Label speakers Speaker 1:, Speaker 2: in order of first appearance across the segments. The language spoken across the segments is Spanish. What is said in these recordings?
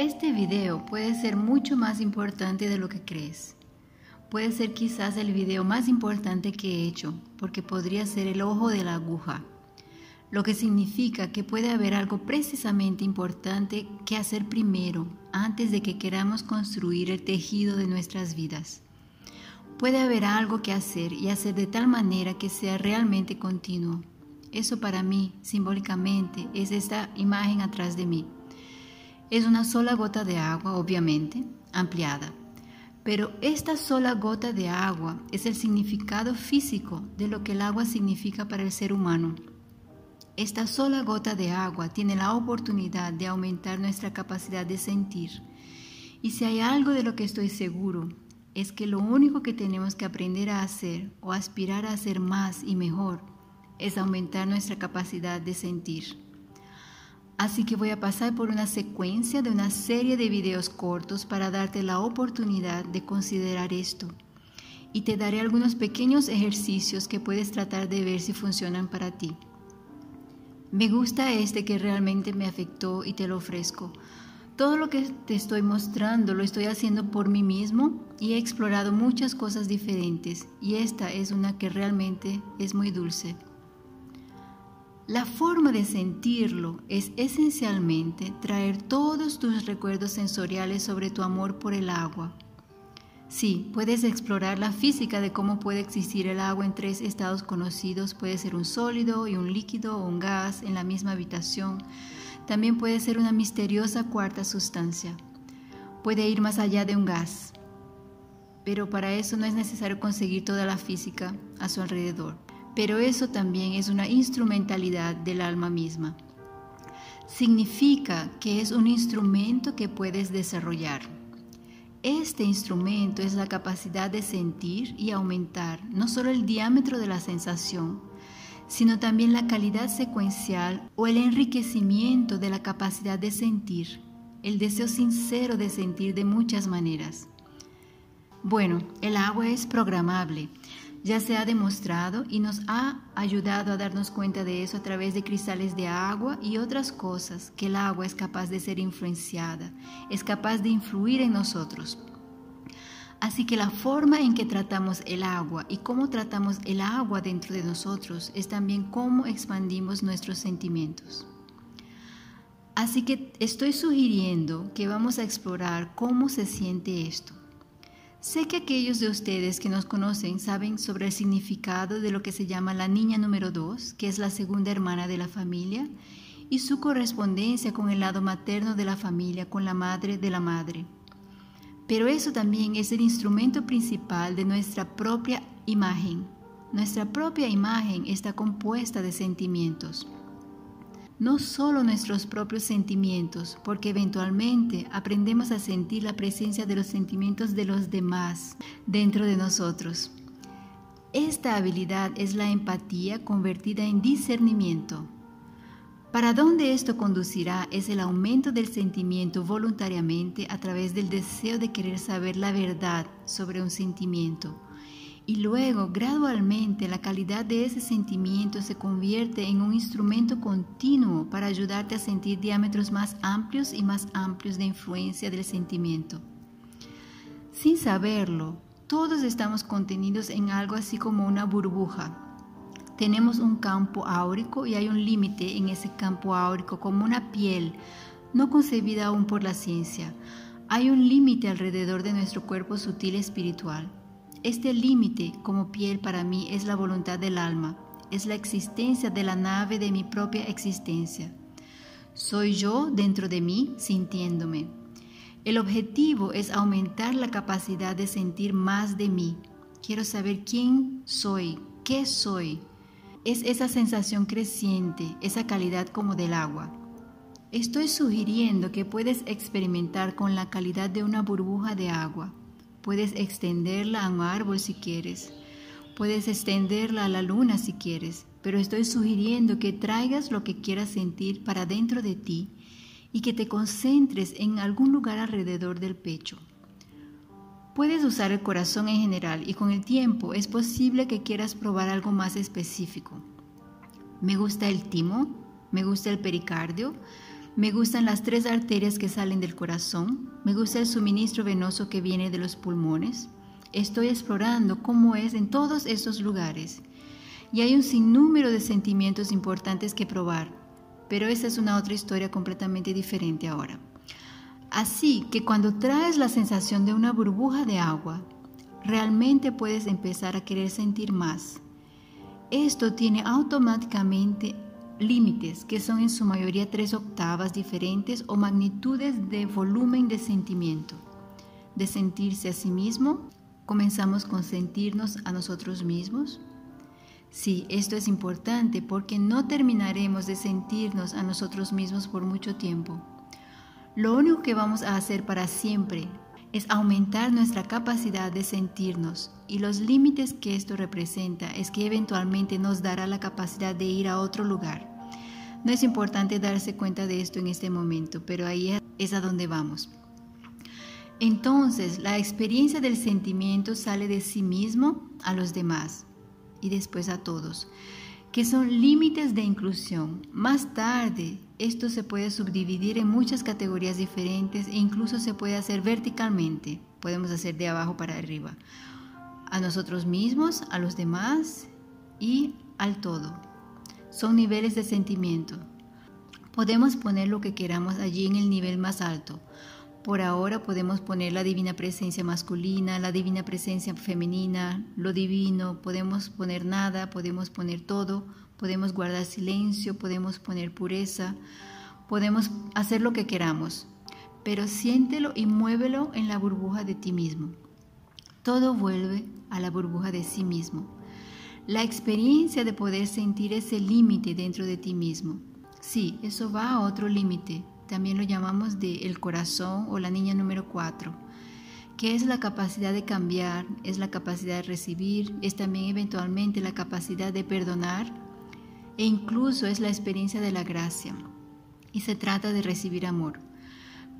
Speaker 1: Este video puede ser mucho más importante de lo que crees. Puede ser quizás el video más importante que he hecho, porque podría ser el ojo de la aguja, lo que significa que puede haber algo precisamente importante que hacer primero antes de que queramos construir el tejido de nuestras vidas. Puede haber algo que hacer y hacer de tal manera que sea realmente continuo. Eso para mí, simbólicamente, es esta imagen atrás de mí. Es una sola gota de agua, obviamente, ampliada. Pero esta sola gota de agua es el significado físico de lo que el agua significa para el ser humano. Esta sola gota de agua tiene la oportunidad de aumentar nuestra capacidad de sentir. Y si hay algo de lo que estoy seguro, es que lo único que tenemos que aprender a hacer o aspirar a hacer más y mejor es aumentar nuestra capacidad de sentir. Así que voy a pasar por una secuencia de una serie de videos cortos para darte la oportunidad de considerar esto. Y te daré algunos pequeños ejercicios que puedes tratar de ver si funcionan para ti. Me gusta este que realmente me afectó y te lo ofrezco. Todo lo que te estoy mostrando lo estoy haciendo por mí mismo y he explorado muchas cosas diferentes y esta es una que realmente es muy dulce. La forma de sentirlo es esencialmente traer todos tus recuerdos sensoriales sobre tu amor por el agua. Sí, puedes explorar la física de cómo puede existir el agua en tres estados conocidos. Puede ser un sólido y un líquido o un gas en la misma habitación. También puede ser una misteriosa cuarta sustancia. Puede ir más allá de un gas. Pero para eso no es necesario conseguir toda la física a su alrededor pero eso también es una instrumentalidad del alma misma. Significa que es un instrumento que puedes desarrollar. Este instrumento es la capacidad de sentir y aumentar no solo el diámetro de la sensación, sino también la calidad secuencial o el enriquecimiento de la capacidad de sentir, el deseo sincero de sentir de muchas maneras. Bueno, el agua es programable ya se ha demostrado y nos ha ayudado a darnos cuenta de eso a través de cristales de agua y otras cosas, que el agua es capaz de ser influenciada, es capaz de influir en nosotros. Así que la forma en que tratamos el agua y cómo tratamos el agua dentro de nosotros es también cómo expandimos nuestros sentimientos. Así que estoy sugiriendo que vamos a explorar cómo se siente esto. Sé que aquellos de ustedes que nos conocen saben sobre el significado de lo que se llama la niña número 2, que es la segunda hermana de la familia, y su correspondencia con el lado materno de la familia, con la madre de la madre. Pero eso también es el instrumento principal de nuestra propia imagen. Nuestra propia imagen está compuesta de sentimientos no solo nuestros propios sentimientos, porque eventualmente aprendemos a sentir la presencia de los sentimientos de los demás dentro de nosotros. Esta habilidad es la empatía convertida en discernimiento. Para dónde esto conducirá es el aumento del sentimiento voluntariamente a través del deseo de querer saber la verdad sobre un sentimiento y luego gradualmente la calidad de ese sentimiento se convierte en un instrumento continuo para ayudarte a sentir diámetros más amplios y más amplios de influencia del sentimiento. Sin saberlo, todos estamos contenidos en algo así como una burbuja. Tenemos un campo áurico y hay un límite en ese campo áurico como una piel, no concebida aún por la ciencia. Hay un límite alrededor de nuestro cuerpo sutil espiritual. Este límite como piel para mí es la voluntad del alma, es la existencia de la nave de mi propia existencia. Soy yo dentro de mí sintiéndome. El objetivo es aumentar la capacidad de sentir más de mí. Quiero saber quién soy, qué soy. Es esa sensación creciente, esa calidad como del agua. Estoy sugiriendo que puedes experimentar con la calidad de una burbuja de agua. Puedes extenderla a un árbol si quieres. Puedes extenderla a la luna si quieres. Pero estoy sugiriendo que traigas lo que quieras sentir para dentro de ti y que te concentres en algún lugar alrededor del pecho. Puedes usar el corazón en general y con el tiempo es posible que quieras probar algo más específico. Me gusta el timo, me gusta el pericardio, Me gustan las tres arterias que salen del corazón. Me gusta el suministro venoso que viene de los pulmones. Estoy explorando cómo es en todos estos lugares. Y hay un sinnúmero de sentimientos importantes que probar. Pero esa es una otra historia completamente diferente ahora. Así que cuando traes la sensación de una burbuja de agua, realmente puedes empezar a querer sentir más. Esto tiene automáticamente límites que son en su mayoría tres octavas diferentes o magnitudes de volumen de sentimiento. De sentirse a sí mismo, comenzamos con sentirnos a nosotros mismos. Sí, esto es importante porque no terminaremos de sentirnos a nosotros mismos por mucho tiempo. Lo único que vamos a hacer para siempre es aumentar nuestra capacidad de sentirnos y los límites que esto representa es que eventualmente nos dará la capacidad de ir a otro lugar. No es importante darse cuenta de esto en este momento, pero ahí es a donde vamos. Entonces, la experiencia del sentimiento sale de sí mismo a los demás y después a todos que son límites de inclusión. Más tarde, esto se puede subdividir en muchas categorías diferentes e incluso se puede hacer verticalmente. Podemos hacer de abajo para arriba. A nosotros mismos, a los demás y al todo. Son niveles de sentimiento. Podemos poner lo que queramos allí en el nivel más alto. Por ahora podemos poner la divina presencia masculina, la divina presencia femenina, lo divino, podemos poner nada, podemos poner todo, podemos guardar silencio, podemos poner pureza, podemos hacer lo que queramos, pero siéntelo y muévelo en la burbuja de ti mismo. Todo vuelve a la burbuja de sí mismo. La experiencia de poder sentir ese límite dentro de ti mismo. Sí, eso va a otro límite, también lo llamamos de el corazón o la niña número 4, que es la capacidad de cambiar, es la capacidad de recibir, es también eventualmente la capacidad de perdonar e incluso es la experiencia de la gracia. Y se trata de recibir amor.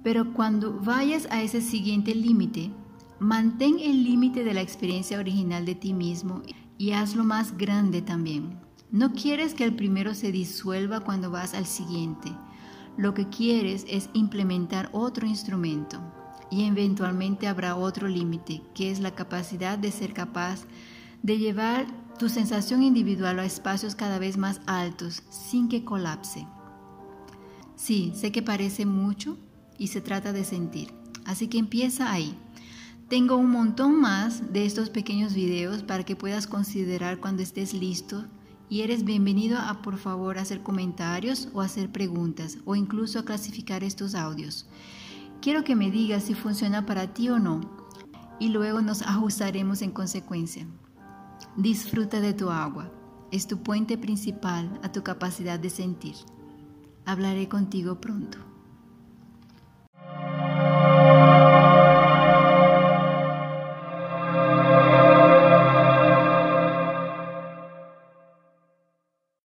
Speaker 1: Pero cuando vayas a ese siguiente límite, mantén el límite de la experiencia original de ti mismo y hazlo más grande también. No quieres que el primero se disuelva cuando vas al siguiente. Lo que quieres es implementar otro instrumento y eventualmente habrá otro límite, que es la capacidad de ser capaz de llevar tu sensación individual a espacios cada vez más altos sin que colapse. Sí, sé que parece mucho y se trata de sentir, así que empieza ahí. Tengo un montón más de estos pequeños videos para que puedas considerar cuando estés listo y eres bienvenido a por favor hacer comentarios o hacer preguntas o incluso a clasificar estos audios. Quiero que me digas si funciona para ti o no y luego nos ajustaremos en consecuencia. Disfruta de tu agua. Es tu puente principal a tu capacidad de sentir. Hablaré contigo pronto.